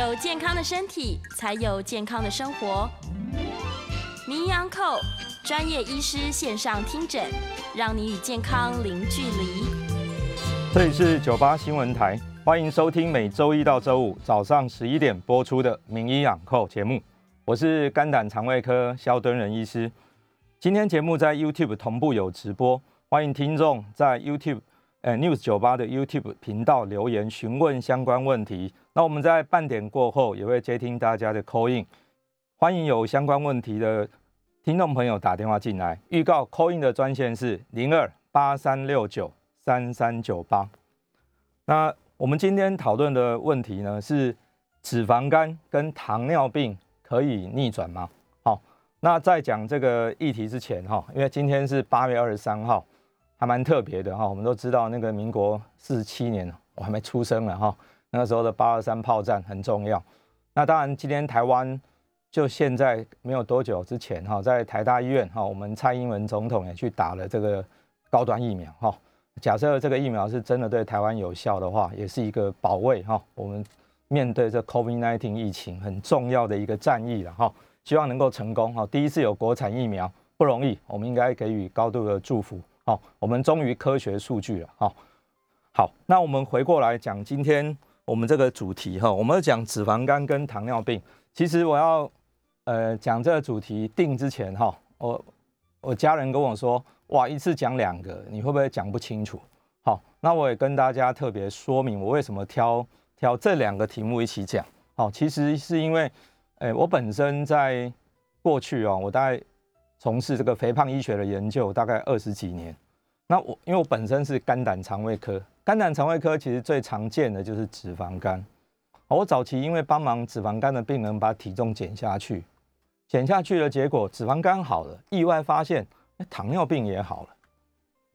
有健康的身体，才有健康的生活。名医安扣专业医师线上听诊，让你与健康零距离。这里是九八新闻台，欢迎收听每周一到周五早上十一点播出的名医养扣节目。我是肝胆肠胃科肖敦仁医师。今天节目在 YouTube 同步有直播，欢迎听众在 YouTube。呃，News 九八的 YouTube 频道留言询问相关问题。那我们在半点过后也会接听大家的 call in，欢迎有相关问题的听众朋友打电话进来。预告 call in 的专线是零二八三六九三三九八。那我们今天讨论的问题呢是脂肪肝跟糖尿病可以逆转吗？好，那在讲这个议题之前哈，因为今天是八月二十三号。还蛮特别的哈，我们都知道那个民国四十七年，我还没出生了哈。那个时候的八二三炮战很重要。那当然，今天台湾就现在没有多久之前哈，在台大医院哈，我们蔡英文总统也去打了这个高端疫苗哈。假设这个疫苗是真的对台湾有效的话，也是一个保卫哈我们面对这 COVID-19 疫情很重要的一个战役了哈。希望能够成功哈。第一次有国产疫苗不容易，我们应该给予高度的祝福。好，我们终于科学数据了。好，好，那我们回过来讲今天我们这个主题哈，我们讲脂肪肝跟糖尿病。其实我要呃讲这个主题定之前哈，我我家人跟我说，哇，一次讲两个，你会不会讲不清楚？好，那我也跟大家特别说明，我为什么挑挑这两个题目一起讲。好，其实是因为，哎，我本身在过去啊，我大概。从事这个肥胖医学的研究大概二十几年，那我因为我本身是肝胆肠胃科，肝胆肠胃科其实最常见的就是脂肪肝。我早期因为帮忙脂肪肝的病人把体重减下去，减下去的结果脂肪肝好了，意外发现糖尿病也好了。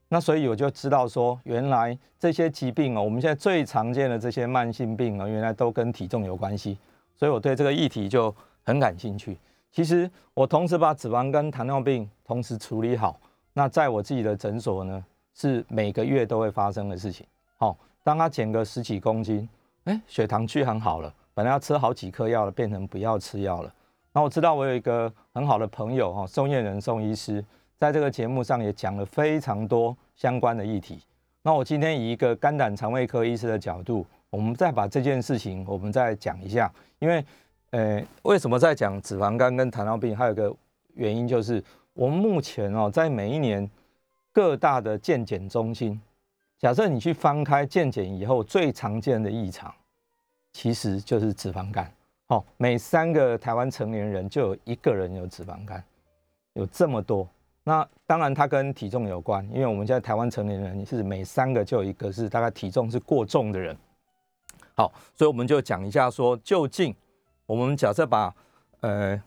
那所以我就知道说，原来这些疾病哦，我们现在最常见的这些慢性病啊，原来都跟体重有关系，所以我对这个议题就很感兴趣。其实我同时把脂肪跟糖尿病同时处理好，那在我自己的诊所呢，是每个月都会发生的事情。好，当他减个十几公斤，哎，血糖趋很好了，本来要吃好几颗药了，变成不要吃药了。那我知道我有一个很好的朋友哈，宋燕人宋医师，在这个节目上也讲了非常多相关的议题。那我今天以一个肝胆肠胃科医师的角度，我们再把这件事情我们再讲一下，因为。呃，为什么在讲脂肪肝跟糖尿病？还有个原因就是，我们目前哦，在每一年各大的健检中心，假设你去翻开健检以后最常见的异常，其实就是脂肪肝。哦，每三个台湾成年人就有一个人有脂肪肝，有这么多。那当然它跟体重有关，因为我们现在台湾成年人是每三个就有一个是大概体重是过重的人。好，所以我们就讲一下说究竟。我们假设把呃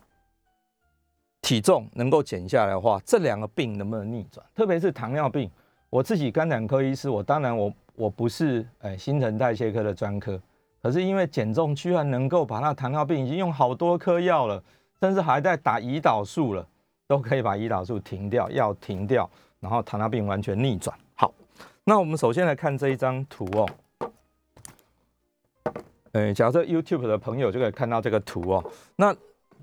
体重能够减下来的话，这两个病能不能逆转？特别是糖尿病，我自己肝胆科医师，我当然我我不是呃新陈代谢科的专科，可是因为减重居然能够把那糖尿病已经用好多颗药了，甚至还在打胰岛素了，都可以把胰岛素停掉，药停掉，然后糖尿病完全逆转。好，那我们首先来看这一张图哦。呃，假设 YouTube 的朋友就可以看到这个图哦。那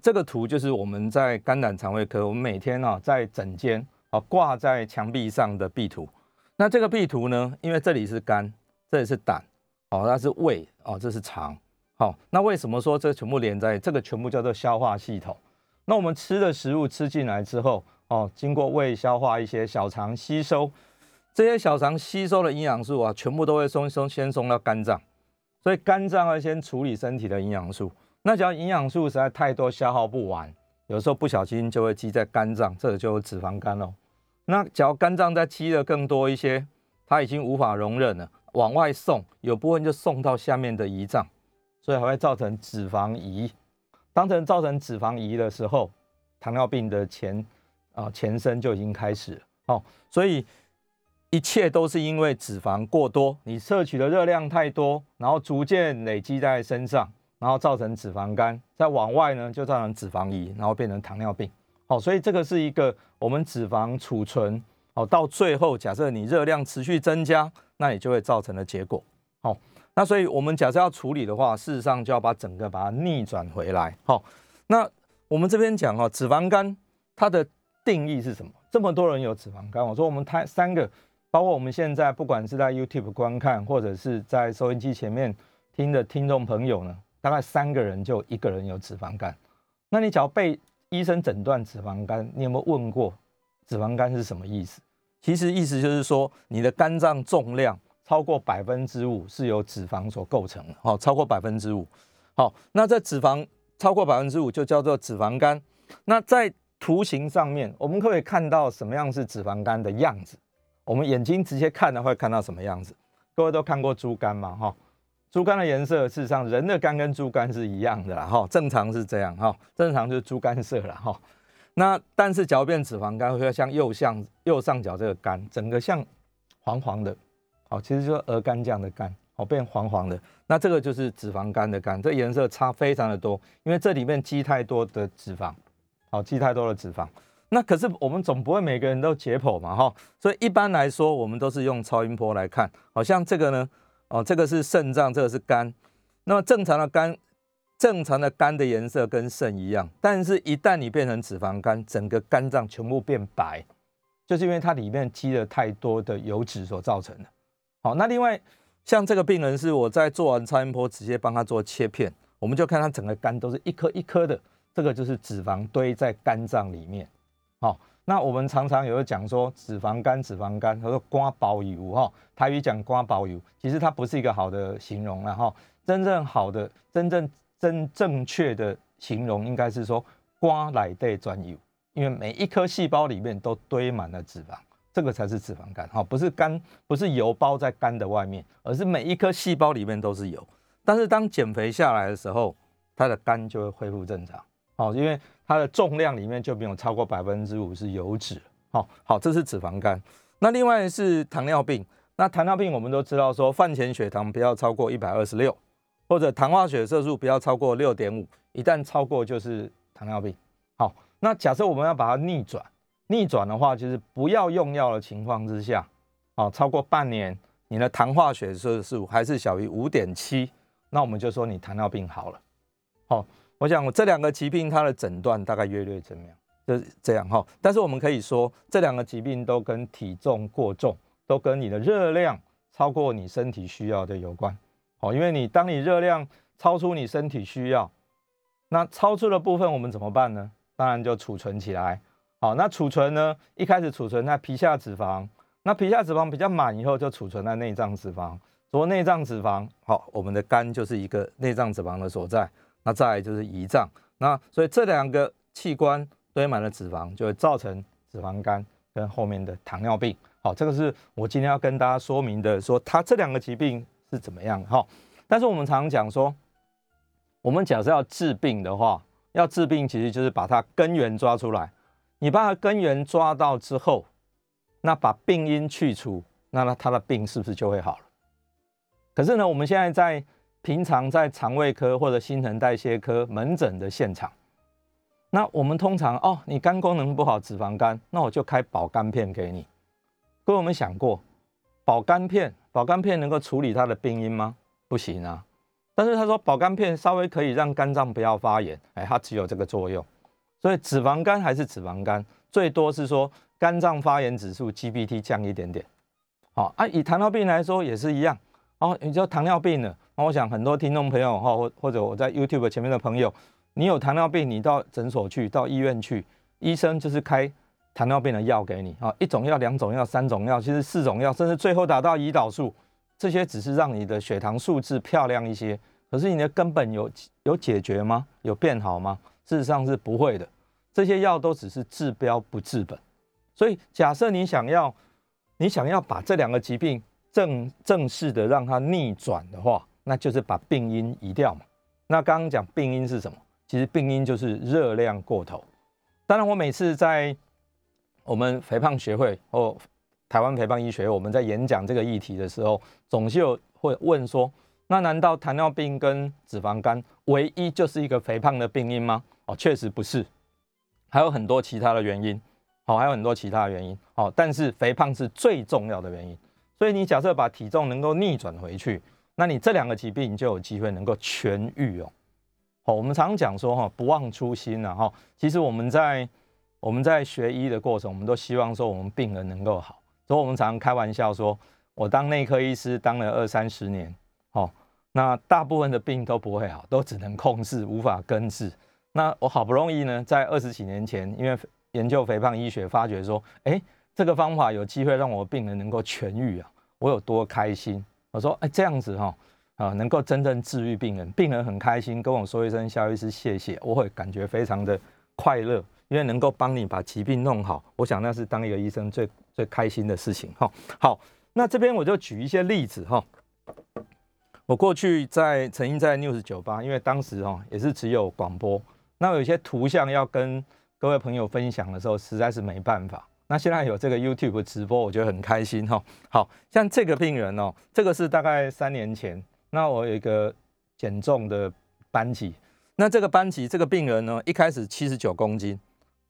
这个图就是我们在肝胆肠胃科，我们每天呢在诊间啊挂在墙壁上的壁图。那这个壁图呢，因为这里是肝，这里是胆，哦，那是胃，哦，这是肠。好，那为什么说这全部连在？这个全部叫做消化系统。那我们吃的食物吃进来之后，哦，经过胃消化一些小肠吸收，这些小肠吸收的营养素啊，全部都会送送先送到肝脏。所以肝脏要先处理身体的营养素，那只要营养素实在太多，消耗不完，有时候不小心就会积在肝脏，这就脂肪肝喽。那只要肝脏再积的更多一些，它已经无法容忍了，往外送，有部分就送到下面的胰脏，所以还会造成脂肪移。当成造成脂肪移的时候，糖尿病的前啊前身就已经开始了。哦，所以。一切都是因为脂肪过多，你摄取的热量太多，然后逐渐累积在身上，然后造成脂肪肝，再往外呢就造成脂肪移，然后变成糖尿病。好，所以这个是一个我们脂肪储存，好到最后，假设你热量持续增加，那你就会造成的结果。好，那所以我们假设要处理的话，事实上就要把整个把它逆转回来。好，那我们这边讲哦，脂肪肝它的定义是什么？这么多人有脂肪肝，我说我们台三个，包括我们现在不管是在 YouTube 观看，或者是在收音机前面听的听众朋友呢，大概三个人就一个人有脂肪肝。那你只要被医生诊断脂肪肝，你有没有问过脂肪肝是什么意思？其实意思就是说，你的肝脏重量超过百分之五是由脂肪所构成的。好，超过百分之五，好，那这脂肪超过百分之五就叫做脂肪肝。那在图形上面，我们可以看到什么样是脂肪肝的样子？我们眼睛直接看的会看到什么样子？各位都看过猪肝吗？哈，猪肝的颜色事实上人的肝跟猪肝是一样的啦。哈，正常是这样。哈，正常就是猪肝色了。哈。那但是嚼变脂肪肝会像右向右上角这个肝，整个像黄黄的，好，其实就是鹅肝酱的肝，好变黄黄的。那这个就是脂肪肝的肝，这颜色差非常的多，因为这里面积太多的脂肪，好积太多的脂肪。那可是我们总不会每个人都解剖嘛，哈，所以一般来说我们都是用超音波来看，好像这个呢，哦，这个是肾脏，这个是肝，那么正常的肝。正常的肝的颜色跟肾一样，但是一旦你变成脂肪肝，整个肝脏全部变白，就是因为它里面积了太多的油脂所造成的。好，那另外像这个病人是我在做完超音波直接帮他做切片，我们就看他整个肝都是一颗一颗的，这个就是脂肪堆在肝脏里面。好，那我们常常有讲说脂肪肝，脂肪肝，他说瓜包油哈，台语讲瓜包油，其实它不是一个好的形容了哈，真正好的真正。真正确的形容应该是说瓜来对专油，因为每一颗细胞里面都堆满了脂肪，这个才是脂肪肝。哈，不是肝，不是油包在肝的外面，而是每一颗细胞里面都是油。但是当减肥下来的时候，它的肝就会恢复正常。好，因为它的重量里面就没有超过百分之五是油脂。好，好，这是脂肪肝。那另外是糖尿病。那糖尿病我们都知道说，饭前血糖不要超过一百二十六。或者糖化血色素不要超过六点五，一旦超过就是糖尿病。好，那假设我们要把它逆转，逆转的话就是不要用药的情况之下，好，超过半年你的糖化血色素还是小于五点七，那我们就说你糖尿病好了。好，我想我这两个疾病它的诊断大概约略怎么样？就是这样哈。但是我们可以说这两个疾病都跟体重过重，都跟你的热量超过你身体需要的有关。哦，因为你当你热量超出你身体需要，那超出的部分我们怎么办呢？当然就储存起来。好，那储存呢？一开始储存在皮下脂肪，那皮下脂肪比较满以后就储存在内脏脂肪。说内脏脂肪，好，我们的肝就是一个内脏脂肪的所在。那再来就是胰脏，那所以这两个器官堆满了脂肪，就会造成脂肪肝跟后面的糖尿病。好，这个是我今天要跟大家说明的，说它这两个疾病。是怎么样哈？但是我们常常讲说，我们假设要治病的话，要治病其实就是把它根源抓出来。你把它根源抓到之后，那把病因去除，那那他的病是不是就会好了？可是呢，我们现在在平常在肠胃科或者新陈代谢科门诊的现场，那我们通常哦，你肝功能不好，脂肪肝，那我就开保肝片给你。各位有没有想过？保肝片，保肝片能够处理它的病因吗？不行啊。但是他说保肝片稍微可以让肝脏不要发炎，哎，它只有这个作用。所以脂肪肝还是脂肪肝，最多是说肝脏发炎指数 GPT 降一点点。好啊，以糖尿病来说也是一样。哦，你就糖尿病了，那我想很多听众朋友哈，或或者我在 YouTube 前面的朋友，你有糖尿病，你到诊所去，到医院去，医生就是开。糖尿病的药给你啊，一种药、两种药、三种药，其实四种药，甚至最后达到胰岛素，这些只是让你的血糖数字漂亮一些，可是你的根本有有解决吗？有变好吗？事实上是不会的，这些药都只是治标不治本。所以假设你想要，你想要把这两个疾病正正式的让它逆转的话，那就是把病因移掉嘛。那刚刚讲病因是什么？其实病因就是热量过头。当然，我每次在我们肥胖学会或台湾肥胖医学，我们在演讲这个议题的时候，总是有会问说：那难道糖尿病跟脂肪肝唯一就是一个肥胖的病因吗？哦，确实不是，还有很多其他的原因。好，还有很多其他的原因。好，但是肥胖是最重要的原因。所以你假设把体重能够逆转回去，那你这两个疾病就有机会能够痊愈哦。好，我们常常讲说哈，不忘初心呐哈。其实我们在我们在学医的过程，我们都希望说我们病人能够好，所以我们常常开玩笑说，我当内科医师当了二三十年，哦，那大部分的病都不会好，都只能控制，无法根治。那我好不容易呢，在二十几年前，因为研究肥胖医学，发觉说，哎，这个方法有机会让我病人能够痊愈啊，我有多开心。我说，哎，这样子哈，啊，能够真正治愈病人，病人很开心，跟我说一声肖医师谢谢，我会感觉非常的快乐。因为能够帮你把疾病弄好，我想那是当一个医生最最开心的事情哈。好，那这边我就举一些例子哈。我过去在曾经在 News 酒吧，因为当时哈也是只有广播，那有些图像要跟各位朋友分享的时候，实在是没办法。那现在有这个 YouTube 直播，我觉得很开心哈。好像这个病人哦，这个是大概三年前，那我有一个减重的班级，那这个班级这个病人呢，一开始七十九公斤。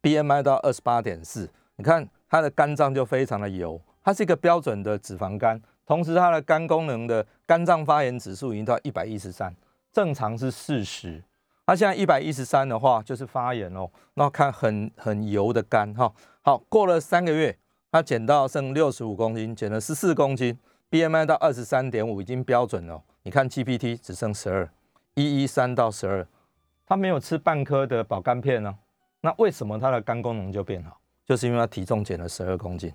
BMI 到二十八点四，你看他的肝脏就非常的油，他是一个标准的脂肪肝，同时他的肝功能的肝脏发炎指数已经到一百一十三，正常是四十，它现在一百一十三的话就是发炎哦，那看很很油的肝哈。好，过了三个月，他减到剩六十五公斤，减了十四公斤，BMI 到二十三点五已经标准了，你看 GPT 只剩十二，一一三到十二，他没有吃半颗的保肝片呢。那为什么他的肝功能就变好？就是因为他体重减了十二公斤。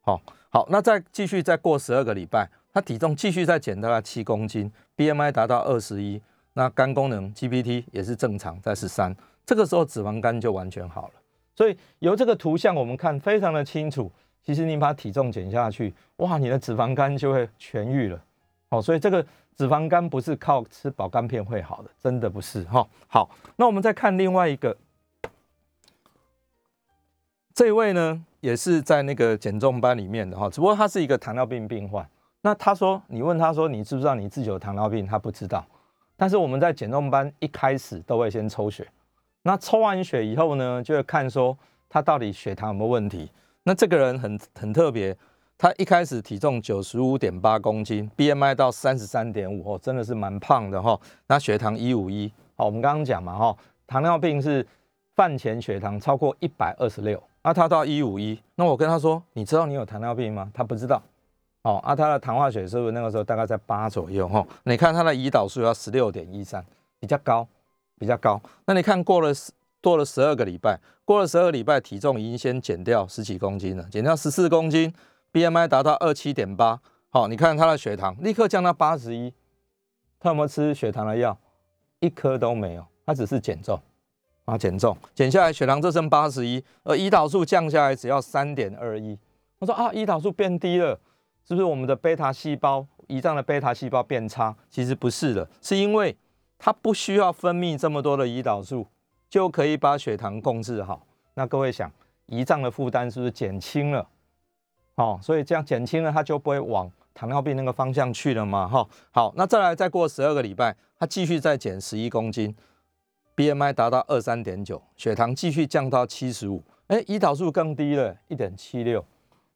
好，好，那再继续再过十二个礼拜，他体重继续再减到了七公斤，BMI 达到二十一，那肝功能 GPT 也是正常在十三，这个时候脂肪肝就完全好了。所以由这个图像我们看非常的清楚，其实你把体重减下去，哇，你的脂肪肝就会痊愈了。哦，所以这个脂肪肝不是靠吃保肝片会好的，真的不是哈。好，那我们再看另外一个。这位呢，也是在那个减重班里面的哈，只不过他是一个糖尿病病患。那他说，你问他说，你知不知道你自己有糖尿病？他不知道。但是我们在减重班一开始都会先抽血，那抽完血以后呢，就会看说他到底血糖有没有问题。那这个人很很特别，他一开始体重九十五点八公斤，BMI 到三十三点五哦，真的是蛮胖的哈。那血糖一五一，好，我们刚刚讲嘛哈，糖尿病是饭前血糖超过一百二十六。那他到一五一，那我跟他说，你知道你有糖尿病吗？他不知道。哦，啊，他的糖化血是不是那个时候大概在八左右？哈，你看他的胰岛素要十六点一三，比较高，比较高。那你看过了十过了十二个礼拜，过了十二个礼拜，体重已经先减掉十几公斤了，减掉十四公斤，BMI 达到二七点八。好，你看他的血糖立刻降到八十一。他有没有吃血糖的药？一颗都没有，他只是减重。啊，减重减下来，血糖只剩八十一，而胰岛素降下来只要三点二一。我说啊，胰岛素变低了，是不是我们的贝塔细胞胰脏的贝塔细胞变差？其实不是的，是因为它不需要分泌这么多的胰岛素，就可以把血糖控制好。那各位想，胰脏的负担是不是减轻了？哦，所以这样减轻了，它就不会往糖尿病那个方向去了嘛？哈，好，那再来再过十二个礼拜，它继续再减十一公斤。BMI 达到二三点九，血糖继续降到七十五，哎，胰岛素更低了，一点七六。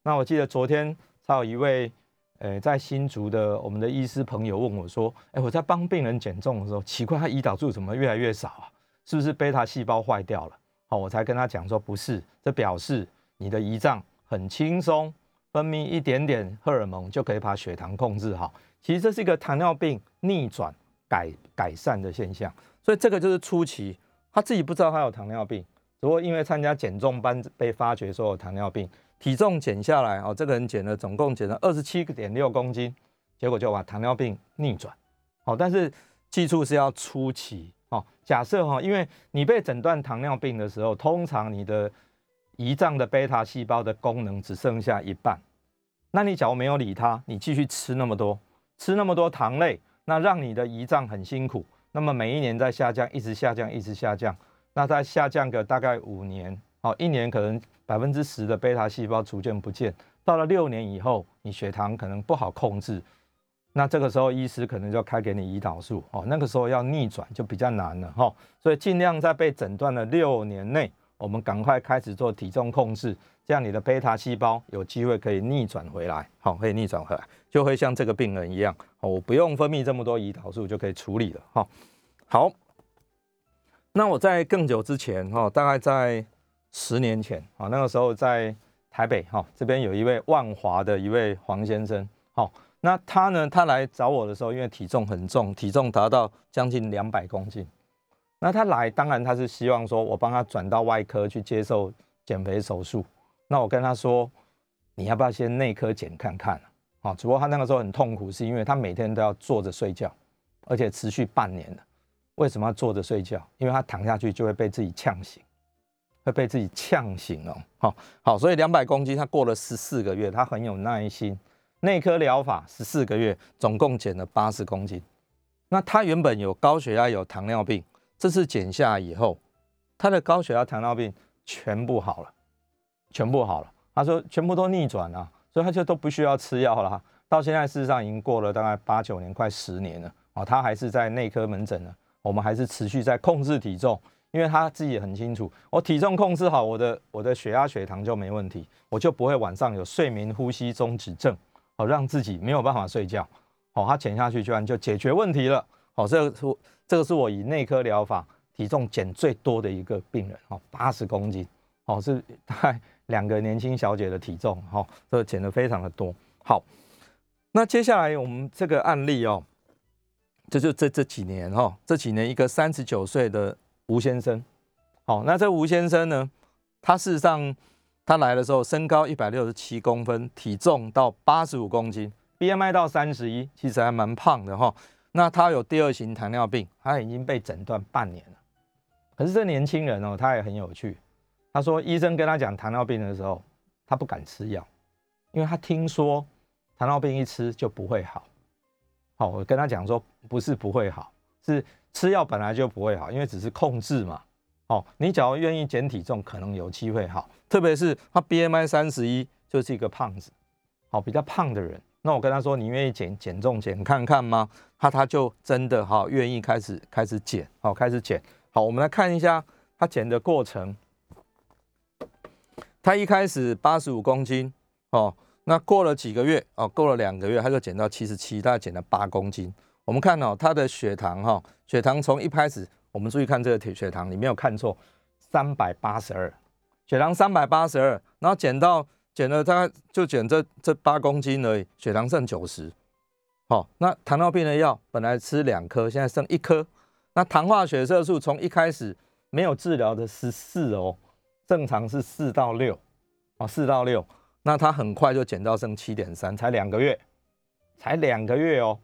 那我记得昨天还有一位，呃，在新竹的我们的医师朋友问我说，哎，我在帮病人减重的时候，奇怪他胰岛素怎么越来越少啊？是不是贝塔细胞坏掉了？好，我才跟他讲说，不是，这表示你的胰脏很轻松，分泌一点点荷尔蒙就可以把血糖控制好。其实这是一个糖尿病逆转改改善的现象。所以这个就是初期，他自己不知道他有糖尿病，只不过因为参加减重班被发觉说有糖尿病，体重减下来哦，这个人减了总共减了二十七点六公斤，结果就把糖尿病逆转。好，但是记住是要初期哦。假设哈，因为你被诊断糖尿病的时候，通常你的胰脏的贝塔细胞的功能只剩下一半，那你假如没有理它，你继续吃那么多，吃那么多糖类，那让你的胰脏很辛苦。那么每一年在下降，一直下降，一直下降。那在下降个大概五年，好，一年可能百分之十的贝塔细胞逐渐不见。到了六年以后，你血糖可能不好控制，那这个时候医师可能就开给你胰岛素，哦，那个时候要逆转就比较难了，哈。所以尽量在被诊断的六年内，我们赶快开始做体重控制，这样你的贝塔细胞有机会可以逆转回来，好，可以逆转回来，就会像这个病人一样，哦我不用分泌这么多胰岛素就可以处理了，哈，好。那我在更久之前，哈，大概在十年前，啊，那个时候在台北，哈，这边有一位万华的一位黄先生，好，那他呢，他来找我的时候，因为体重很重，体重达到将近两百公斤，那他来，当然他是希望说我帮他转到外科去接受减肥手术。那我跟他说，你要不要先内科检看看？啊，只不过他那个时候很痛苦，是因为他每天都要坐着睡觉，而且持续半年了。为什么要坐着睡觉？因为他躺下去就会被自己呛醒，会被自己呛醒哦。好，好，所以两百公斤，他过了十四个月，他很有耐心。内科疗法十四个月，总共减了八十公斤。那他原本有高血压、有糖尿病，这次减下以后，他的高血压、糖尿病全部好了，全部好了。他说全部都逆转了，所以他就都不需要吃药了。到现在事实上已经过了大概八九年，快十年了啊，他还是在内科门诊呢。我们还是持续在控制体重，因为他自己很清楚，我体重控制好，我的我的血压、血糖就没问题，我就不会晚上有睡眠呼吸中止症，好让自己没有办法睡觉。好，他减下去居然就解决问题了。好，这个是这个是我以内科疗法体重减最多的一个病人，哦，八十公斤，哦，是大概两个年轻小姐的体重，哈，这减的非常的多。好，那接下来我们这个案例哦。这就这这几年哈，这几年一个三十九岁的吴先生，好，那这吴先生呢，他事实上他来的时候身高一百六十七公分，体重到八十五公斤，BMI 到三十一，其实还蛮胖的哈。那他有第二型糖尿病，他已经被诊断半年了。可是这年轻人哦，他也很有趣。他说医生跟他讲糖尿病的时候，他不敢吃药，因为他听说糖尿病一吃就不会好。好，我跟他讲说，不是不会好，是吃药本来就不会好，因为只是控制嘛。哦，你只要愿意减体重，可能有机会好。特别是他 BMI 三十一，就是一个胖子，好，比较胖的人。那我跟他说，你愿意减减重减看看吗？他他就真的好愿意开始开始减，好开始减。好，我们来看一下他减的过程。他一开始八十五公斤，哦。那过了几个月哦，过了两个月，他就减到七十七，大概减了八公斤。我们看哦，他的血糖哈，血糖从一开始，我们注意看这个血糖，你没有看错，三百八十二，血糖三百八十二，然后减到减了大概就减这这八公斤而已，血糖剩九十。好，那糖尿病的药本来吃两颗，现在剩一颗。那糖化血色素从一开始没有治疗的十四哦，正常是四到六，哦，四到六。那他很快就减到剩七点三，才两个月，才两个月哦，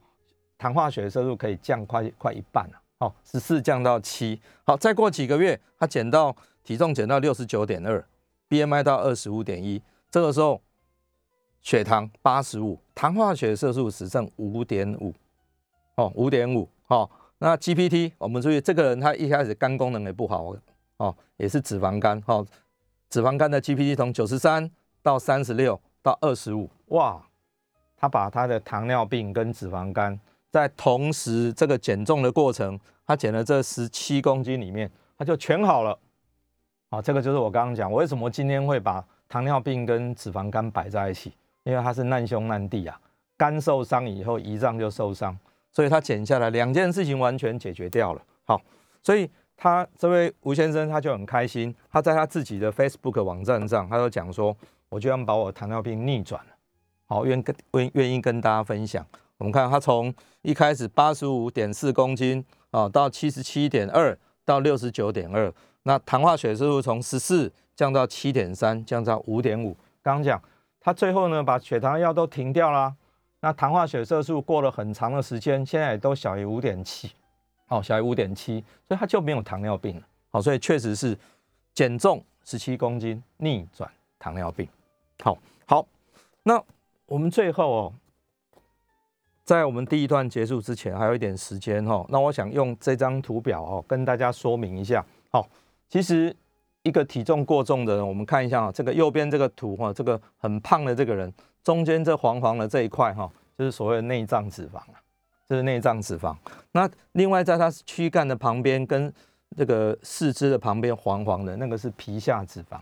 糖化血色素可以降快快一半了，哦，十四降到七，好，再过几个月，他减到体重减到六十九点二，BMI 到二十五点一，这个时候血糖八十五，糖化血色素只剩五点五，哦，五点五，哦，那 GPT 我们注意，这个人他一开始肝功能也不好，哦，也是脂肪肝，哦，脂肪肝的 GPT 从九十三。到三十六到二十五，哇！他把他的糖尿病跟脂肪肝在同时这个减重的过程，他减了这十七公斤里面，他就全好了。好，这个就是我刚刚讲，我为什么今天会把糖尿病跟脂肪肝摆在一起，因为它是难兄难弟啊。肝受伤以后，胰脏就受伤，所以他减下来两件事情完全解决掉了。好，所以他这位吴先生他就很开心，他在他自己的 Facebook 网站上，他就讲说。我就要把我糖尿病逆转了，好，愿跟愿愿意跟大家分享。我们看他从一开始八十五点四公斤啊，到七十七点二，到六十九点二，那糖化血色素从十四降到七点三，降到五点五。刚刚讲他最后呢，把血糖药都停掉了，那糖化血色素过了很长的时间，现在也都小于五点七，哦，小于五点七，所以他就没有糖尿病了。好，所以确实是减重十七公斤逆转糖尿病。好好，那我们最后哦，在我们第一段结束之前，还有一点时间哈。那我想用这张图表哦，跟大家说明一下。好，其实一个体重过重的人，我们看一下啊，这个右边这个图哈，这个很胖的这个人，中间这黄黄的这一块哈，就是所谓的内脏脂肪啊，这是内脏脂肪。那另外在他躯干的旁边跟这个四肢的旁边黄黄的那个是皮下脂肪，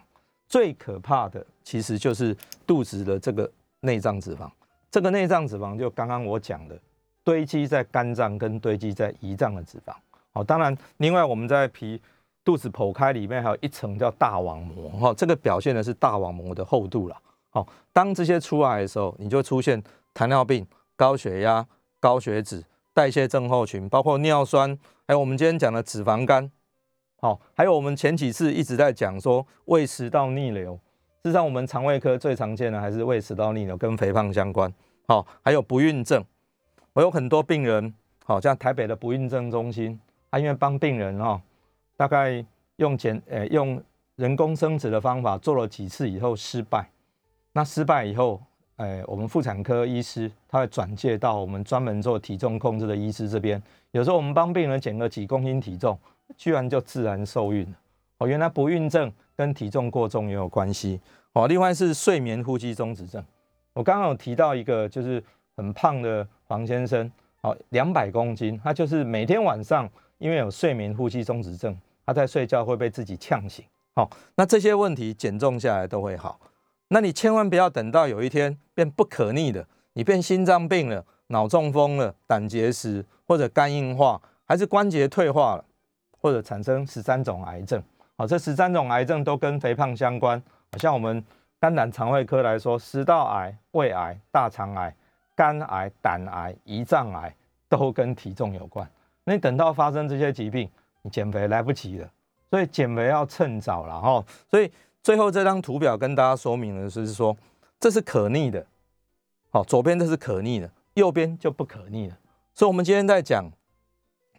最可怕的其实就是肚子的这个内脏脂肪。这个内脏脂肪就刚刚我讲的，堆积在肝脏跟堆积在胰脏的脂肪。好，当然另外我们在皮肚子剖开里面还有一层叫大网膜，哈，这个表现的是大网膜的厚度了。好，当这些出来的时候，你就出现糖尿病、高血压、高血脂、代谢症候群，包括尿酸，还有我们今天讲的脂肪肝。好，还有我们前几次一直在讲说胃食道逆流，事实上我们肠胃科最常见的还是胃食道逆流跟肥胖相关。好，还有不孕症，我有很多病人，好像台北的不孕症中心，他因为帮病人哈。大概用减呃用人工生殖的方法做了几次以后失败，那失败以后，哎，我们妇产科医师他会转介到我们专门做体重控制的医师这边。有时候我们帮病人减个几公斤体重，居然就自然受孕了。哦，原来不孕症跟体重过重也有关系。哦，另外是睡眠呼吸中止症。我刚刚有提到一个就是很胖的黄先生，哦，两百公斤，他就是每天晚上因为有睡眠呼吸中止症。他在睡觉会被自己呛醒，好，那这些问题减重下来都会好。那你千万不要等到有一天变不可逆的，你变心脏病了、脑中风了、胆结石或者肝硬化，还是关节退化了，或者产生十三种癌症。好，这十三种癌症都跟肥胖相关。像我们肝胆肠胃科来说，食道癌、胃癌、大肠癌、肝癌、胆癌、胰脏癌都跟体重有关。那你等到发生这些疾病，你减肥来不及了，所以减肥要趁早了哈。所以最后这张图表跟大家说明的是说，这是可逆的，好，左边这是可逆的，右边就不可逆了。所以，我们今天在讲，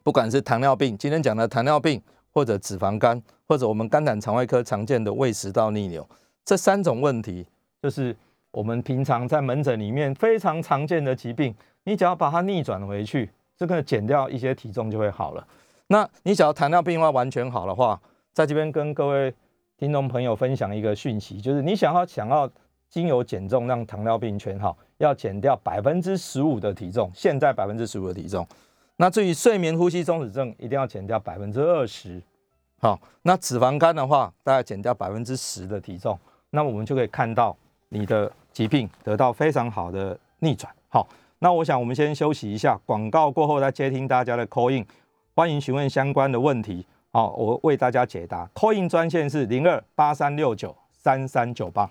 不管是糖尿病，今天讲的糖尿病，或者脂肪肝，或者我们肝胆肠胃科常见的胃食道逆流，这三种问题，就是我们平常在门诊里面非常常见的疾病。你只要把它逆转回去，这个减掉一些体重就会好了。那你想要糖尿病要完全好的话，在这边跟各位听众朋友分享一个讯息，就是你想要想要经由减重让糖尿病全好，要减掉百分之十五的体重，现在百分之十五的体重。那至于睡眠呼吸中止症，一定要减掉百分之二十。好，那脂肪肝的话，大概减掉百分之十的体重，那我们就可以看到你的疾病得到非常好的逆转。好，那我想我们先休息一下，广告过后再接听大家的 call in。欢迎询问相关的问题，好，我为大家解答。call in 专线是零二八三六九三三九八。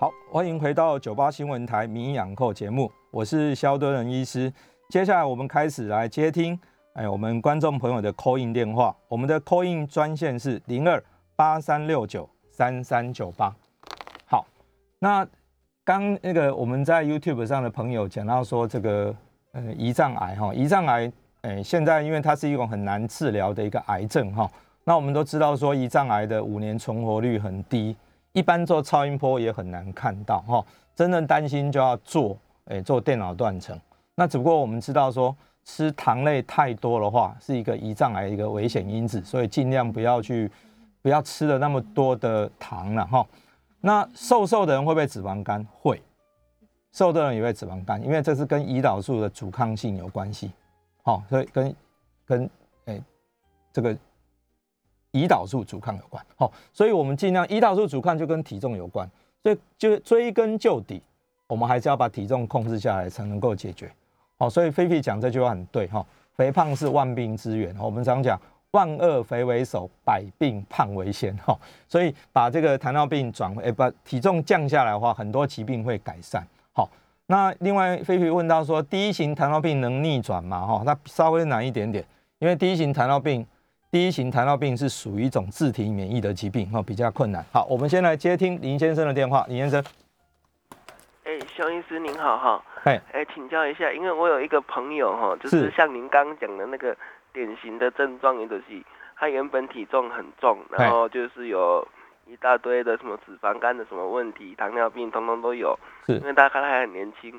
好，欢迎回到九八新闻台名医养扣节目，我是肖敦仁医师。接下来我们开始来接听，哎，我们观众朋友的 call in 电话。我们的 call in 专线是零二八三六九三三九八。好，那刚那个我们在 YouTube 上的朋友讲到说，这个呃胰脏癌哈，胰脏癌。哎，现在因为它是一种很难治疗的一个癌症哈，那我们都知道说胰脏癌的五年存活率很低，一般做超音波也很难看到哈，真正担心就要做哎做电脑断层。那只不过我们知道说吃糖类太多的话是一个胰脏癌一个危险因子，所以尽量不要去不要吃了那么多的糖了哈。那瘦瘦的人会不会脂肪肝？会，瘦的人也会脂肪肝，因为这是跟胰岛素的阻抗性有关系。好，所以跟跟诶这个胰岛素阻抗有关。好，所以我们尽量胰岛素阻抗就跟体重有关，所以就追根究底，我们还是要把体重控制下来才能够解决。好，所以菲菲讲这句话很对哈，肥胖是万病之源。我们常讲万恶肥为首，百病胖为先。哈，所以把这个糖尿病转诶把体重降下来的话，很多疾病会改善。好。那另外，菲菲问到说，第一型糖尿病能逆转吗？哈，那稍微难一点点，因为第一型糖尿病，第一型糖尿病是属于一种自体免疫的疾病，哈，比较困难。好，我们先来接听林先生的电话。林先生，哎，肖医师您好，哈，哎，哎，请教一下，因为我有一个朋友，哈，就是像您刚刚讲的那个典型的症状，也就是他原本体重很重，然后就是有。一大堆的什么脂肪肝的什么问题，糖尿病通通都有。是，因为大家看他还很年轻，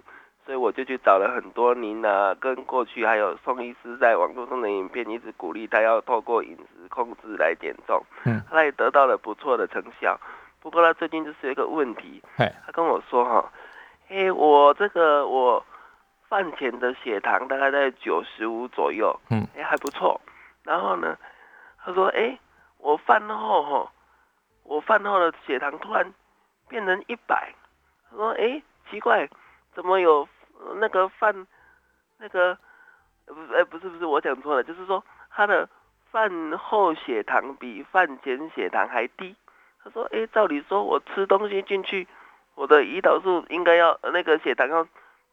所以我就去找了很多您啊，跟过去还有宋医师在网络上的影片，一直鼓励他要透过饮食控制来减重。嗯，他也得到了不错的成效。不过他最近就是有一个问题，他跟我说哈，哎，我这个我饭前的血糖大概在九十五左右，嗯，哎还不错。然后呢，他说：“哎，我饭后哈，我饭后的血糖突然变成一百。”他说：“哎，奇怪，怎么有那个饭那个？不，哎，不是不是，我讲错了，就是说他的饭后血糖比饭前血糖还低。”他说：“哎，照理说我吃东西进去，我的胰岛素应该要那个血糖要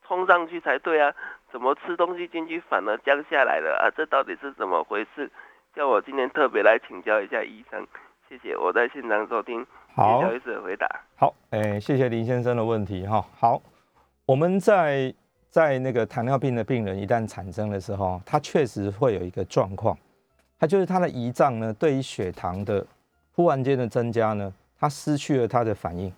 冲上去才对啊，怎么吃东西进去反而降下来了啊？这到底是怎么回事？叫我今天特别来请教一下医生，谢谢。我在现场收听好，小医师的回答。好，哎，谢谢林先生的问题哈。好，我们在在那个糖尿病的病人一旦产生的时候，他确实会有一个状况，他就是他的胰脏呢，对于血糖的。忽然间的增加呢，他失去了他的反应。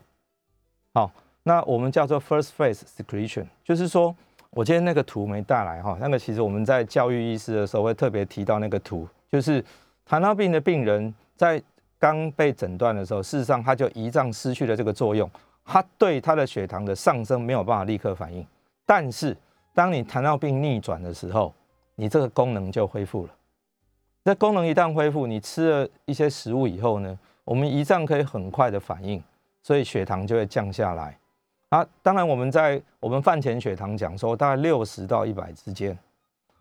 好，那我们叫做 first phase secretion，就是说我今天那个图没带来哈，那个其实我们在教育医师的时候会特别提到那个图，就是糖尿病的病人在刚被诊断的时候，事实上他就胰脏失去了这个作用，他对他的血糖的上升没有办法立刻反应。但是当你糖尿病逆转的时候，你这个功能就恢复了。这功能一旦恢复，你吃了一些食物以后呢，我们胰脏可以很快的反应，所以血糖就会降下来。啊，当然我们在我们饭前血糖讲说大概六十到一百之间，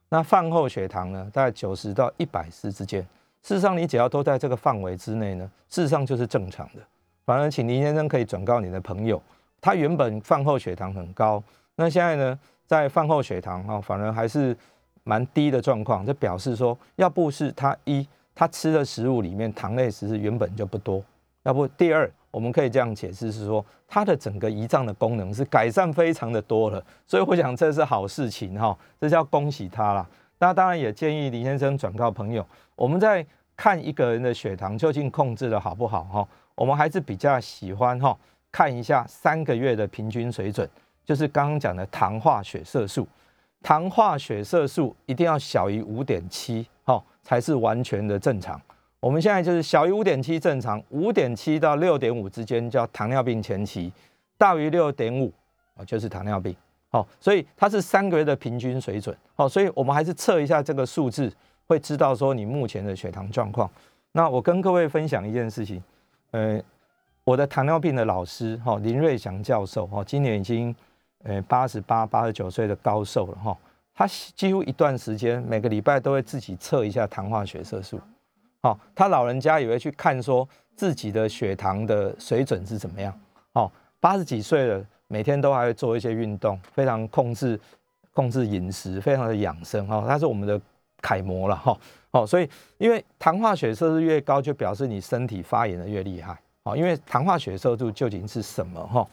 那饭后血糖呢，大概九十到一百四之间。事实上，你只要都在这个范围之内呢，事实上就是正常的。反而，请林先生可以转告你的朋友，他原本饭后血糖很高，那现在呢，在饭后血糖哈，反而还是。蛮低的状况，这表示说，要不是他一他吃的食物里面糖类其实原本就不多，要不第二，我们可以这样解释是说，他的整个胰脏的功能是改善非常的多了，所以我想这是好事情哈，这是要恭喜他了。那当然也建议李先生转告朋友，我们在看一个人的血糖究竟控制的好不好哈，我们还是比较喜欢哈看一下三个月的平均水准，就是刚刚讲的糖化血色素。糖化血色素一定要小于五点七，哈，才是完全的正常。我们现在就是小于五点七正常，五点七到六点五之间叫糖尿病前期，大于六点五啊就是糖尿病。好，所以它是三个月的平均水准。好，所以我们还是测一下这个数字，会知道说你目前的血糖状况。那我跟各位分享一件事情，呃，我的糖尿病的老师哈林瑞祥教授哈，今年已经。呃，八十八、八十九岁的高寿了哈，他几乎一段时间每个礼拜都会自己测一下糖化血色素，好，他老人家也会去看说自己的血糖的水准是怎么样，哦，八十几岁了，每天都还会做一些运动，非常控制控制饮食，非常的养生哦，他是我们的楷模了哈，好，所以因为糖化血色素越高，就表示你身体发炎的越厉害，好，因为糖化血色素究竟是什么哈？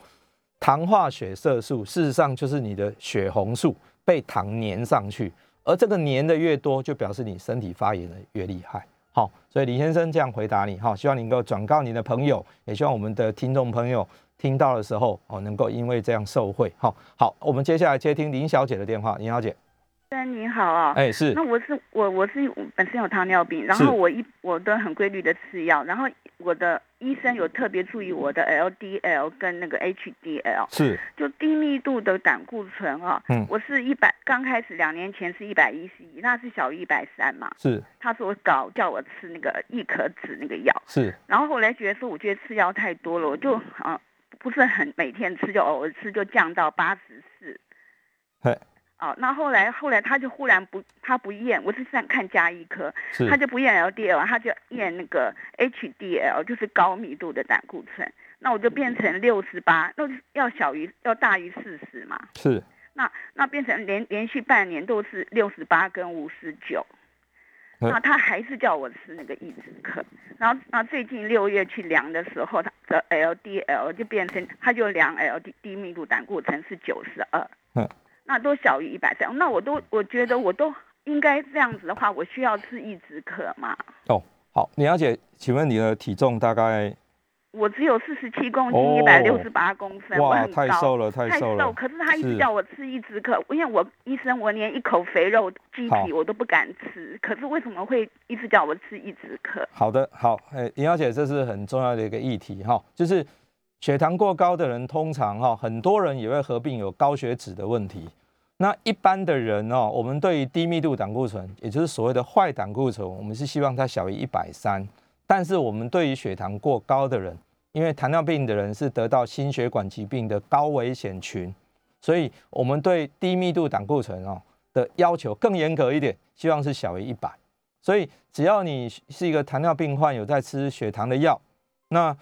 糖化血色素事实上就是你的血红素被糖粘上去，而这个粘的越多，就表示你身体发炎的越厉害。好，所以李先生这样回答你，哈，希望你能够转告你的朋友，也希望我们的听众朋友听到的时候，哦，能够因为这样受惠。好，好，我们接下来接听林小姐的电话，林小姐。先你好啊，哎是，那我是我我是本身有糖尿病，然后我一我都很规律的吃药，然后我的医生有特别注意我的 LDL 跟那个 HDL，是，就低密度的胆固醇啊，嗯，我是一百，刚开始两年前是一百一十一，那是小于一百三嘛，是，他说搞叫我吃那个益可脂那个药，是，然后后来觉得说我觉得吃药太多了，我就啊不是很每天吃，就偶尔吃就降到八十四，嘿。哦，那后来后来他就忽然不，他不验，我是想看加医科，他就不验 LDL，他就验那个 HDL，就是高密度的胆固醇，那我就变成六十八，那要小于要大于四十嘛，是，那那变成连连续半年都是六十八跟五十九，那他还是叫我吃那个抑制克，然后那最近六月去量的时候，他的 LDL 就变成，他就量 LD 低密度胆固醇是九十二，嗯。那都小于一百三，那我都我觉得我都应该这样子的话，我需要吃一止可吗？哦，好，李小姐，请问你的体重大概？我只有四十七公斤，一百六十八公分，哇，太瘦了，太瘦了。可是他一直叫我吃一止可，因为我医生我连一口肥肉鸡皮我都不敢吃，可是为什么会一直叫我吃一止可？好的，好，哎，李小姐，这是很重要的一个议题哈，就是。血糖过高的人，通常哈，很多人也会合并有高血脂的问题。那一般的人哦，我们对于低密度胆固醇，也就是所谓的坏胆固醇，我们是希望它小于一百三。但是我们对于血糖过高的人，因为糖尿病的人是得到心血管疾病的高危险群，所以我们对低密度胆固醇哦的要求更严格一点，希望是小于一百。所以只要你是一个糖尿病患，有在吃血糖的药，那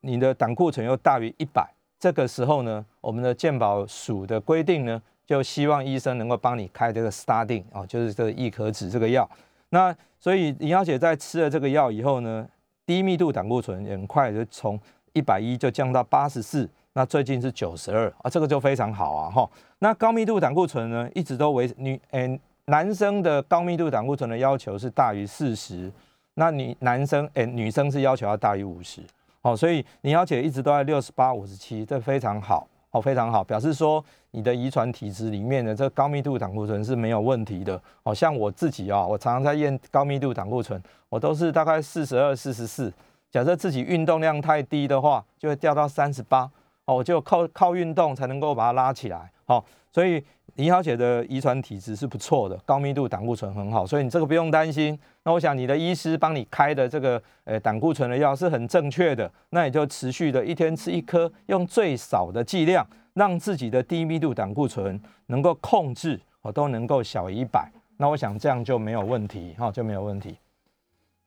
你的胆固醇又大于一百，这个时候呢，我们的健保署的规定呢，就希望医生能够帮你开这个 statin 哦，就是这个异可脂这个药。那所以林小姐在吃了这个药以后呢，低密度胆固醇很快就从一百一就降到八十四，那最近是九十二啊，这个就非常好啊哈。那高密度胆固醇呢，一直都为女诶男生的高密度胆固醇的要求是大于四十，那女男生诶女生是要求要大于五十，好，所以林小姐一直都在六十八五十七，这非常好。哦，非常好，表示说你的遗传体质里面的这高密度胆固醇是没有问题的。好像我自己啊，我常常在验高密度胆固醇，我都是大概四十二、四十四。假设自己运动量太低的话，就会掉到三十八。哦，我就靠靠运动才能够把它拉起来。好，所以林小姐的遗传体质是不错的，高密度胆固醇很好，所以你这个不用担心。那我想你的医师帮你开的这个呃胆固醇的药是很正确的，那你就持续的一天吃一颗，用最少的剂量，让自己的低密度胆固醇能够控制，我都能够小于一百。那我想这样就没有问题，哈就没有问题。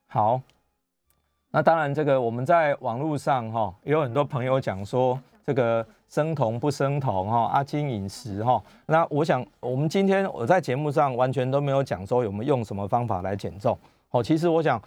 好，那当然这个我们在网络上哈也有很多朋友讲说。这个生酮不生酮哈，阿金饮食哈，那我想我们今天我在节目上完全都没有讲说有没有用什么方法来减重哦。其实我想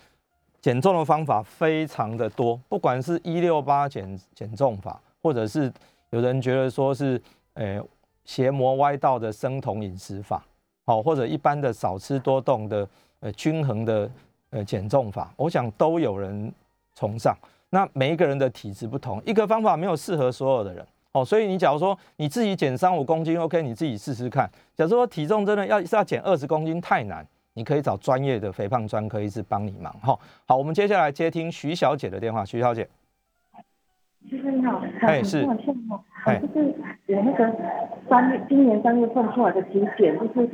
减重的方法非常的多，不管是一六八减减重法，或者是有人觉得说是诶邪魔歪道的生酮饮食法，好，或者一般的少吃多动的呃均衡的呃减重法，我想都有人崇尚。那每一个人的体质不同，一个方法没有适合所有的人哦。所以你假如说你自己减三五公斤，OK，你自己试试看。假如说体重真的要是要减二十公斤太难，你可以找专业的肥胖专科医师帮你忙哈。好，我们接下来接听徐小姐的电话。徐小姐，先生你好，哎是，哎就是我那个三月今年三月份出来的体检，就是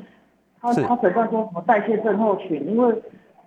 他他诊断说什么代谢症候群，因为。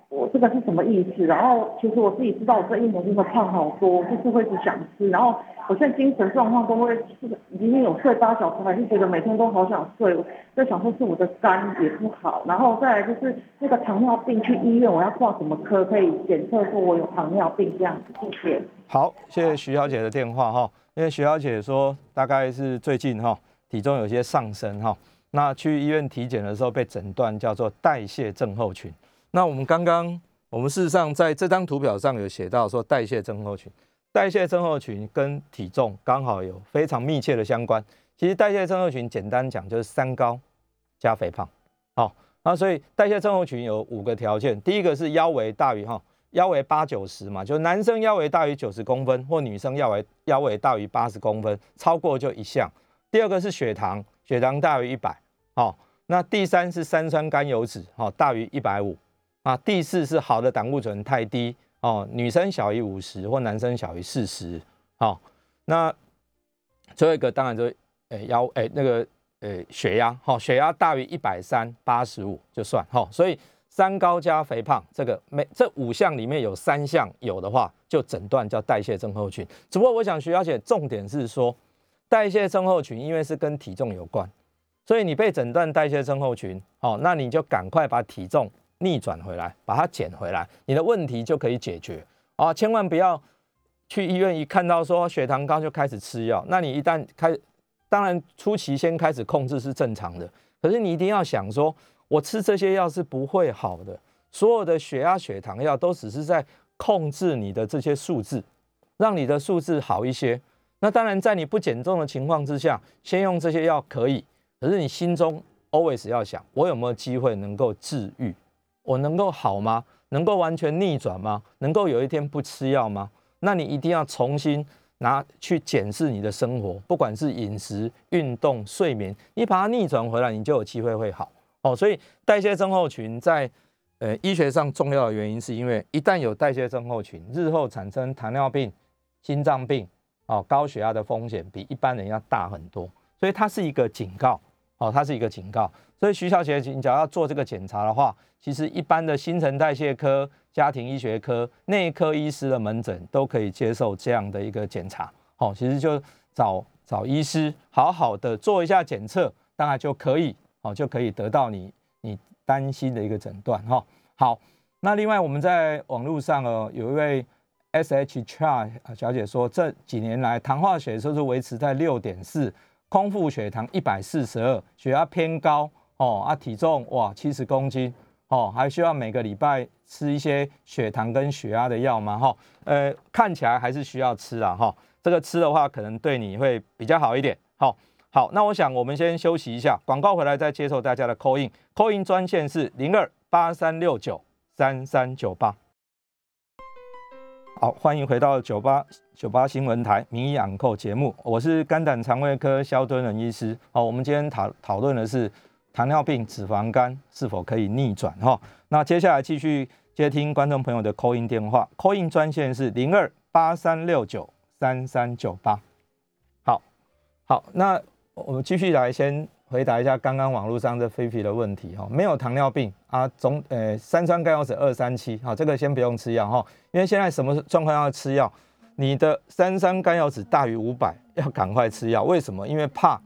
我这个是什么意思？然后其实我自己知道，我这一年真的胖好多，就是会一直想吃。然后我现在精神状况都会是明明有睡八小时，还是觉得每天都好想睡。在想说是我的肝也不好，然后再来就是那个糖尿病，去医院我要挂什么科可以检测说我有糖尿病这样子？谢谢。好，谢谢徐小姐的电话哈。因为徐小姐说大概是最近哈体重有些上升哈，那去医院体检的时候被诊断叫做代谢症候群。那我们刚刚，我们事实上在这张图表上有写到说，代谢症候群，代谢症候群跟体重刚好有非常密切的相关。其实代谢症候群简单讲就是三高加肥胖，好，那所以代谢症候群有五个条件，第一个是腰围大于哈，腰围八九十嘛，就男生腰围大于九十公分，或女生腰围腰围大于八十公分，超过就一项。第二个是血糖，血糖大于一百，好，那第三是三酸甘油脂，好，大于一百五。啊，第四是好的胆固醇太低哦，女生小于五十或男生小于四十，好，那最后一个当然就诶腰诶那个诶血压，好，血压大于一百三八十五就算，好，所以三高加肥胖这个每这五项里面有三项有的话，就诊断叫代谢症候群。只不过我想徐小姐重点是说，代谢症候群因为是跟体重有关，所以你被诊断代谢症候群，好，那你就赶快把体重。逆转回来，把它减回来，你的问题就可以解决啊！千万不要去医院一看到说血糖高就开始吃药，那你一旦开，当然初期先开始控制是正常的，可是你一定要想说，我吃这些药是不会好的，所有的血压、血糖药都只是在控制你的这些数字，让你的数字好一些。那当然，在你不减重的情况之下，先用这些药可以，可是你心中 always 要想，我有没有机会能够治愈？我能够好吗？能够完全逆转吗？能够有一天不吃药吗？那你一定要重新拿去检视你的生活，不管是饮食、运动、睡眠，你把它逆转回来，你就有机会会好哦。所以代谢症候群在呃医学上重要的原因，是因为一旦有代谢症候群，日后产生糖尿病、心脏病、哦高血压的风险比一般人要大很多，所以它是一个警告哦，它是一个警告。所以徐小姐，你只要要做这个检查的话，其实一般的新陈代谢科、家庭医学科、内科医师的门诊都可以接受这样的一个检查。哦，其实就找找医师，好好的做一下检测，大概就可以哦，就可以得到你你担心的一个诊断。哈，好，那另外我们在网络上哦，有一位 S H Char 小姐说，这几年来糖化血都是维持在六点四，空腹血糖一百四十二，血压偏高。哦啊，体重哇七十公斤哦，还需要每个礼拜吃一些血糖跟血压的药吗？哈，呃，看起来还是需要吃啊，哈，这个吃的话可能对你会比较好一点。好，好，那我想我们先休息一下，广告回来再接受大家的 call in，call in 专线是零二八三六九三三九八。好，欢迎回到九八九八新闻台名医养扣节目，我是肝胆肠胃科肖敦仁医师。好，我们今天讨讨论的是。糖尿病、脂肪肝是否可以逆转？哈，那接下来继续接听观众朋友的 call in 电话，call in 专线是零二八三六九三三九八。好，好，那我们继续来先回答一下刚刚网络上的菲菲的问题哈。没有糖尿病啊，总呃三酸甘油酯二三七，好，这个先不用吃药哈，因为现在什么状况要吃药？你的三酸甘油酯大于五百，要赶快吃药。为什么？因为怕。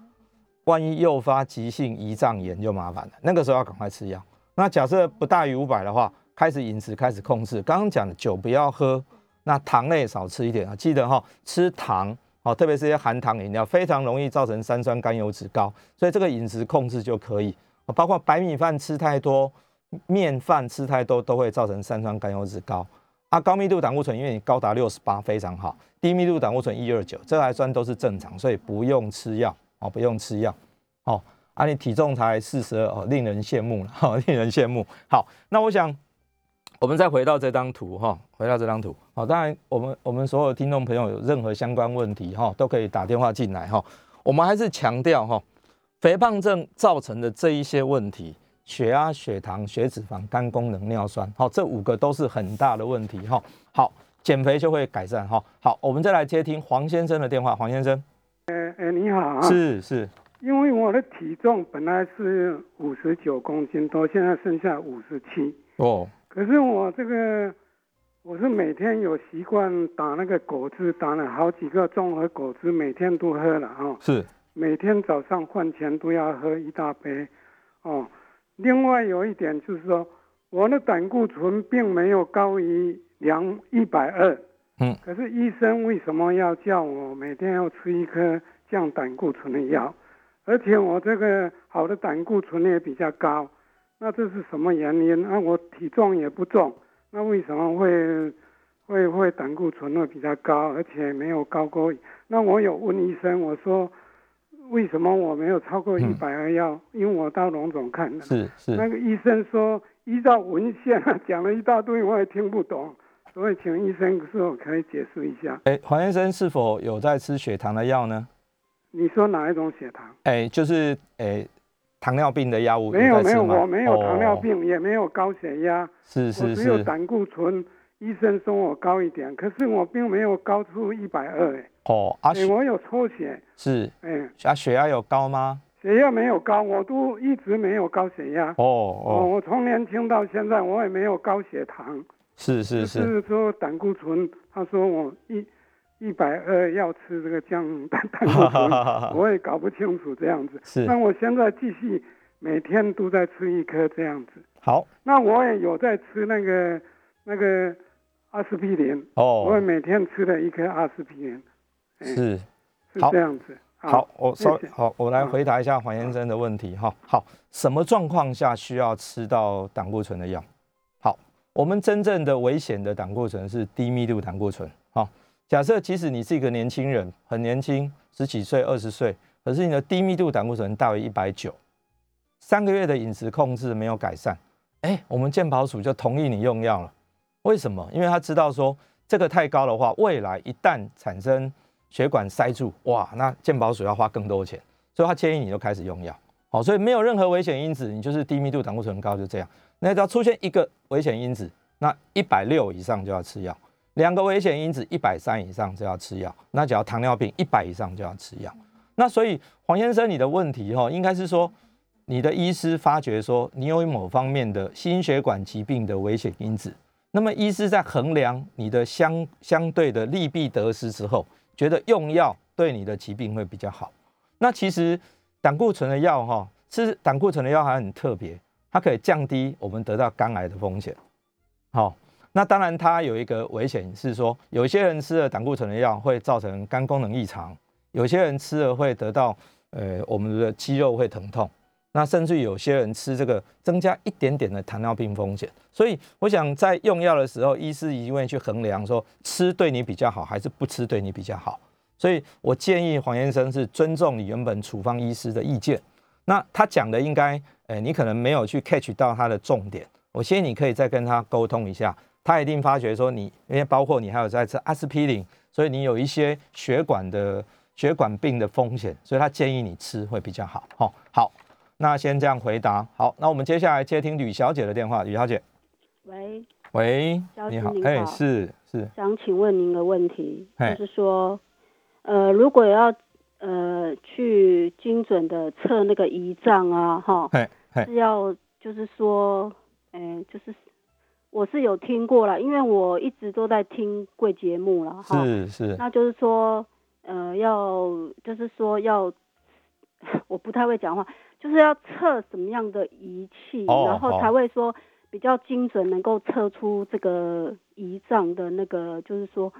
万一诱发急性胰脏炎就麻烦了，那个时候要赶快吃药。那假设不大于五百的话，开始饮食开始控制。刚刚讲的酒不要喝，那糖类少吃一点啊。记得哈，吃糖哦，特别是些含糖饮料，非常容易造成三酸甘油脂高，所以这个饮食控制就可以。包括白米饭吃太多，面饭吃太多，都会造成三酸甘油脂高。啊，高密度胆固醇因为你高达六十八非常好，低密度胆固醇一二九，这还算都是正常，所以不用吃药。哦，不用吃药，哦，啊，你体重才四十二，哦，令人羡慕了，哈，令人羡慕。好，那我想，我们再回到这张图，哈，回到这张图，好，当然，我们我们所有听众朋友有任何相关问题，哈，都可以打电话进来，哈，我们还是强调，哈，肥胖症造成的这一些问题，血压、血糖、血脂肪、肝功能、尿酸，好，这五个都是很大的问题，哈，好，减肥就会改善，哈，好，我们再来接听黄先生的电话，黄先生。哎哎，你好啊！是是，因为我的体重本来是五十九公斤多，现在剩下五十七哦。可是我这个我是每天有习惯打那个果汁，打了好几个综合果汁，每天都喝了哦。是，每天早上饭前都要喝一大杯哦。另外有一点就是说，我的胆固醇并没有高于两一百二。嗯，可是医生为什么要叫我每天要吃一颗降胆固醇的药？而且我这个好的胆固醇也比较高，那这是什么原因？那我体重也不重，那为什么会会会胆固醇会比较高，而且没有高过？那我有问医生，我说为什么我没有超过一百二要？因为我到龙总看的，是是，那个医生说依照文献讲了一大堆，我也听不懂。所以，请医生是否可以解释一下？哎，黄先生是否有在吃血糖的药呢？你说哪一种血糖？哎，就是哎，糖尿病的药物。没有没有，我没有糖尿病，也没有高血压。是是是。只有胆固醇，医生说我高一点，可是我并没有高出一百二哎。哦，啊，我有抽血。是。哎，啊，血压有高吗？血压没有高，我都一直没有高血压。哦哦。我从年轻到现在，我也没有高血糖。是是是，是说胆固醇，他说我一一百二要吃这个降胆胆固醇，我也搞不清楚这样子。是，那我现在继续每天都在吃一颗这样子。好，那我也有在吃那个那个阿司匹林。哦，我也每天吃了一颗阿司匹林。是，是这样子。好，我稍好，我来回答一下黄先生的问题哈。好，什么状况下需要吃到胆固醇的药？我们真正的危险的胆固醇是低密度胆固醇。好，假设即使你是一个年轻人，很年轻，十几岁、二十岁，可是你的低密度胆固醇大于一百九，三个月的饮食控制没有改善，哎，我们健保署就同意你用药了。为什么？因为他知道说这个太高的话，未来一旦产生血管塞住，哇，那健保署要花更多钱，所以他建议你就开始用药。好，所以没有任何危险因子，你就是低密度胆固醇高，就这样。那只要出现一个危险因子，那一百六以上就要吃药；两个危险因子，一百三以上就要吃药。那只要糖尿病一百以上就要吃药。那所以黄先生，你的问题哈，应该是说你的医师发觉说你有某方面的心血管疾病的危险因子，那么医师在衡量你的相相对的利弊得失之后，觉得用药对你的疾病会比较好。那其实胆固醇的药哈，吃胆固醇的药还很特别，它可以降低我们得到肝癌的风险。好。那当然，它有一个危险是说，有些人吃了胆固醇的药会造成肝功能异常，有些人吃了会得到呃我们的肌肉会疼痛，那甚至有些人吃这个增加一点点的糖尿病风险。所以我想在用药的时候，医师一定会去衡量说吃对你比较好还是不吃对你比较好。所以我建议黄先生是尊重你原本处方医师的意见。那他讲的应该，呃，你可能没有去 catch 到他的重点，我建议你可以再跟他沟通一下。他一定发觉说你，因为包括你还有在吃阿司匹林，所以你有一些血管的血管病的风险，所以他建议你吃会比较好。好，好，那先这样回答。好，那我们接下来接听吕小姐的电话。吕小姐，喂，喂，你好，哎，是是，想请问您个问题，就是说，呃，如果要呃去精准的测那个胰脏啊，哈，是要就是说，哎，就是。我是有听过了，因为我一直都在听贵节目了哈。是是。那就是说，呃，要就是说要，我不太会讲话，就是要测什么样的仪器，然后才会说比较精准，能够测出这个胰脏的那个，就是说，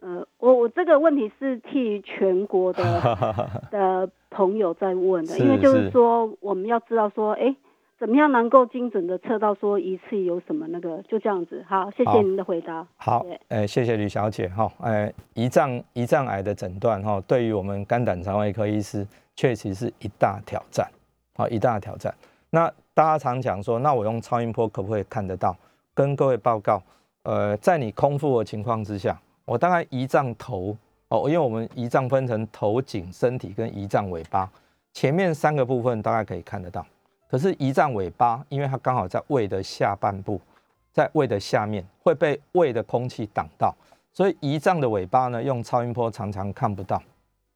呃，我我这个问题是替全国的 的朋友在问的，因为就是说我们要知道说，哎。怎么样能够精准的测到说一次有什么那个就这样子好，谢谢您的回答。好，哎，谢谢吕小姐哈，哎，胰脏胰脏癌的诊断哈，对于我们肝胆肠胃科医师确实是一大挑战，好，一大挑战。那大家常讲说，那我用超音波可不可以看得到？跟各位报告，呃，在你空腹的情况之下，我大概胰脏头哦，因为我们胰脏分成头颈、身体跟胰脏尾巴，前面三个部分大概可以看得到。可是胰脏尾巴，因为它刚好在胃的下半部，在胃的下面会被胃的空气挡到，所以胰脏的尾巴呢，用超音波常常看不到，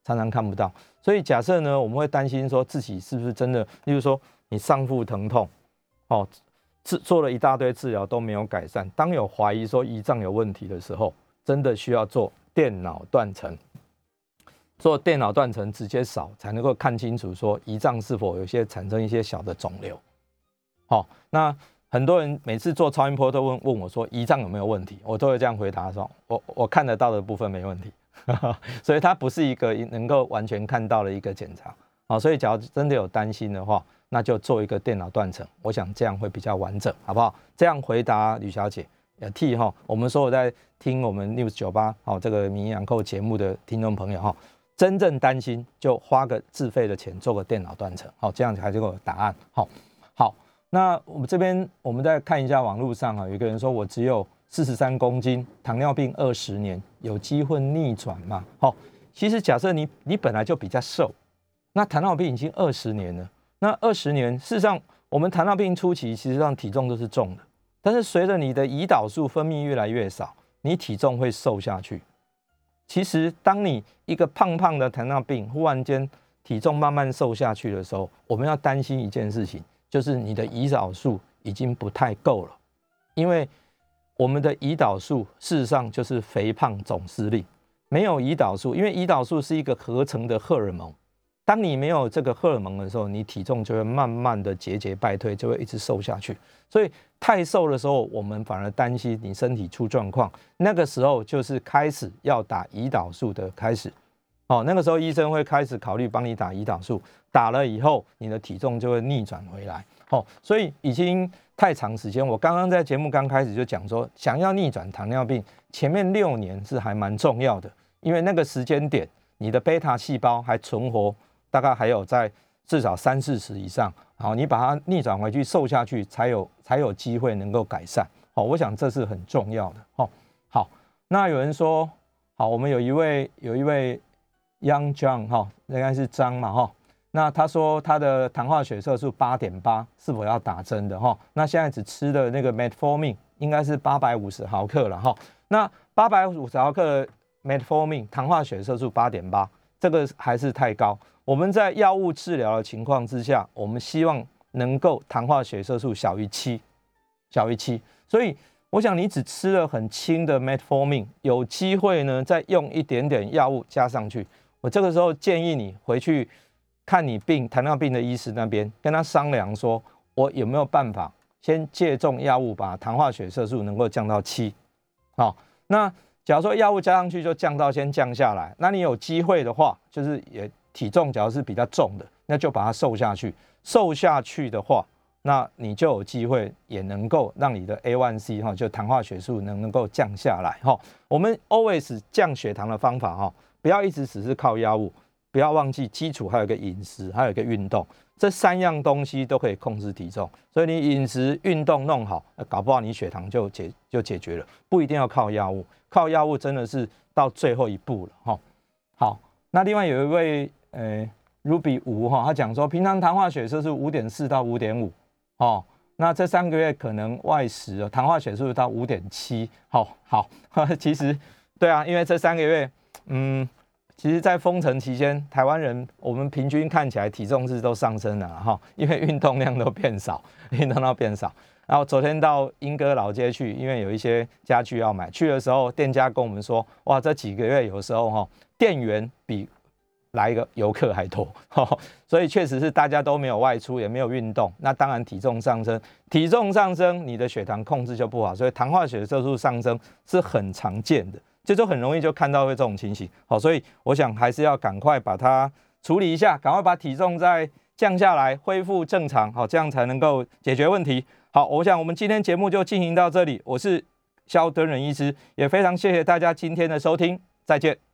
常常看不到。所以假设呢，我们会担心说自己是不是真的，例如说你上腹疼痛，哦，治做了一大堆治疗都没有改善，当有怀疑说胰脏有问题的时候，真的需要做电脑断层。做电脑断层直接扫才能够看清楚，说胰脏是否有些产生一些小的肿瘤。好，那很多人每次做超音波都问问我说胰脏有没有问题，我都会这样回答说，我我看得到的部分没问题，所以它不是一个能够完全看到的一个检查。好，所以假如真的有担心的话，那就做一个电脑断层，我想这样会比较完整，好不好？这样回答吕小姐，也替哈我们所有在听我们 News 九八好这个名养购节目的听众朋友哈。真正担心就花个自费的钱做个电脑断层，好，这样子才就有答案。好，好，那我们这边我们再看一下网络上啊，有一个人说我只有四十三公斤，糖尿病二十年，有机会逆转吗？好，其实假设你你本来就比较瘦，那糖尿病已经二十年了，那二十年事实上我们糖尿病初期其实上体重都是重的，但是随着你的胰岛素分泌越来越少，你体重会瘦下去。其实，当你一个胖胖的糖尿病忽然间体重慢慢瘦下去的时候，我们要担心一件事情，就是你的胰岛素已经不太够了。因为我们的胰岛素事实上就是肥胖总司令，没有胰岛素，因为胰岛素是一个合成的荷尔蒙。当你没有这个荷尔蒙的时候，你体重就会慢慢的节节败退，就会一直瘦下去。所以太瘦的时候，我们反而担心你身体出状况。那个时候就是开始要打胰岛素的开始。哦，那个时候医生会开始考虑帮你打胰岛素，打了以后，你的体重就会逆转回来。哦，所以已经太长时间。我刚刚在节目刚开始就讲说，想要逆转糖尿病，前面六年是还蛮重要的，因为那个时间点，你的贝塔细胞还存活。大概还有在至少三四十以上，好，你把它逆转回去瘦下去，才有才有机会能够改善。好，我想这是很重要的。哦，好，那有人说，好，我们有一位有一位 Young John 哈，应该是张嘛哈，那他说他的糖化血色素八点八，是否要打针的哈？那现在只吃的那个 Metformin 应该是八百五十毫克了哈。那八百五十毫克 Metformin 糖化血色素八点八，这个还是太高。我们在药物治疗的情况之下，我们希望能够糖化血色素小于七，小于七。所以我想你只吃了很轻的 metformin，有机会呢再用一点点药物加上去。我这个时候建议你回去看你病糖尿病的医师那边，跟他商量说，我有没有办法先借重药物把糖化血色素能够降到七。好，那假如说药物加上去就降到先降下来，那你有机会的话，就是也。体重假如是比较重的，那就把它瘦下去。瘦下去的话，那你就有机会也能够让你的 A1C 哈，就糖化血素能能够降下来哈。我们 always 降血糖的方法哈，不要一直只是靠药物，不要忘记基础还有一个饮食，还有一个运动，这三样东西都可以控制体重。所以你饮食、运动弄好，搞不好你血糖就解就解决了，不一定要靠药物。靠药物真的是到最后一步了哈。好，那另外有一位。诶，Ruby 五哈，他讲说平常糖化血色是五点四到五点五，哦，那这三个月可能外食哦，糖化血色素到五点七，好好，其实对啊，因为这三个月，嗯，其实，在封城期间，台湾人我们平均看起来体重是都上升了哈，因为运动量都变少，运动量变少。然后昨天到英歌老街去，因为有一些家具要买，去的时候店家跟我们说，哇，这几个月有时候哈，店员比来一个游客还多，所以确实是大家都没有外出，也没有运动，那当然体重上升，体重上升，你的血糖控制就不好，所以糖化血色素上升是很常见的，这就很容易就看到会这种情形。好，所以我想还是要赶快把它处理一下，赶快把体重再降下来，恢复正常，好，这样才能够解决问题。好，我想我们今天节目就进行到这里，我是肖敦仁医师，也非常谢谢大家今天的收听，再见。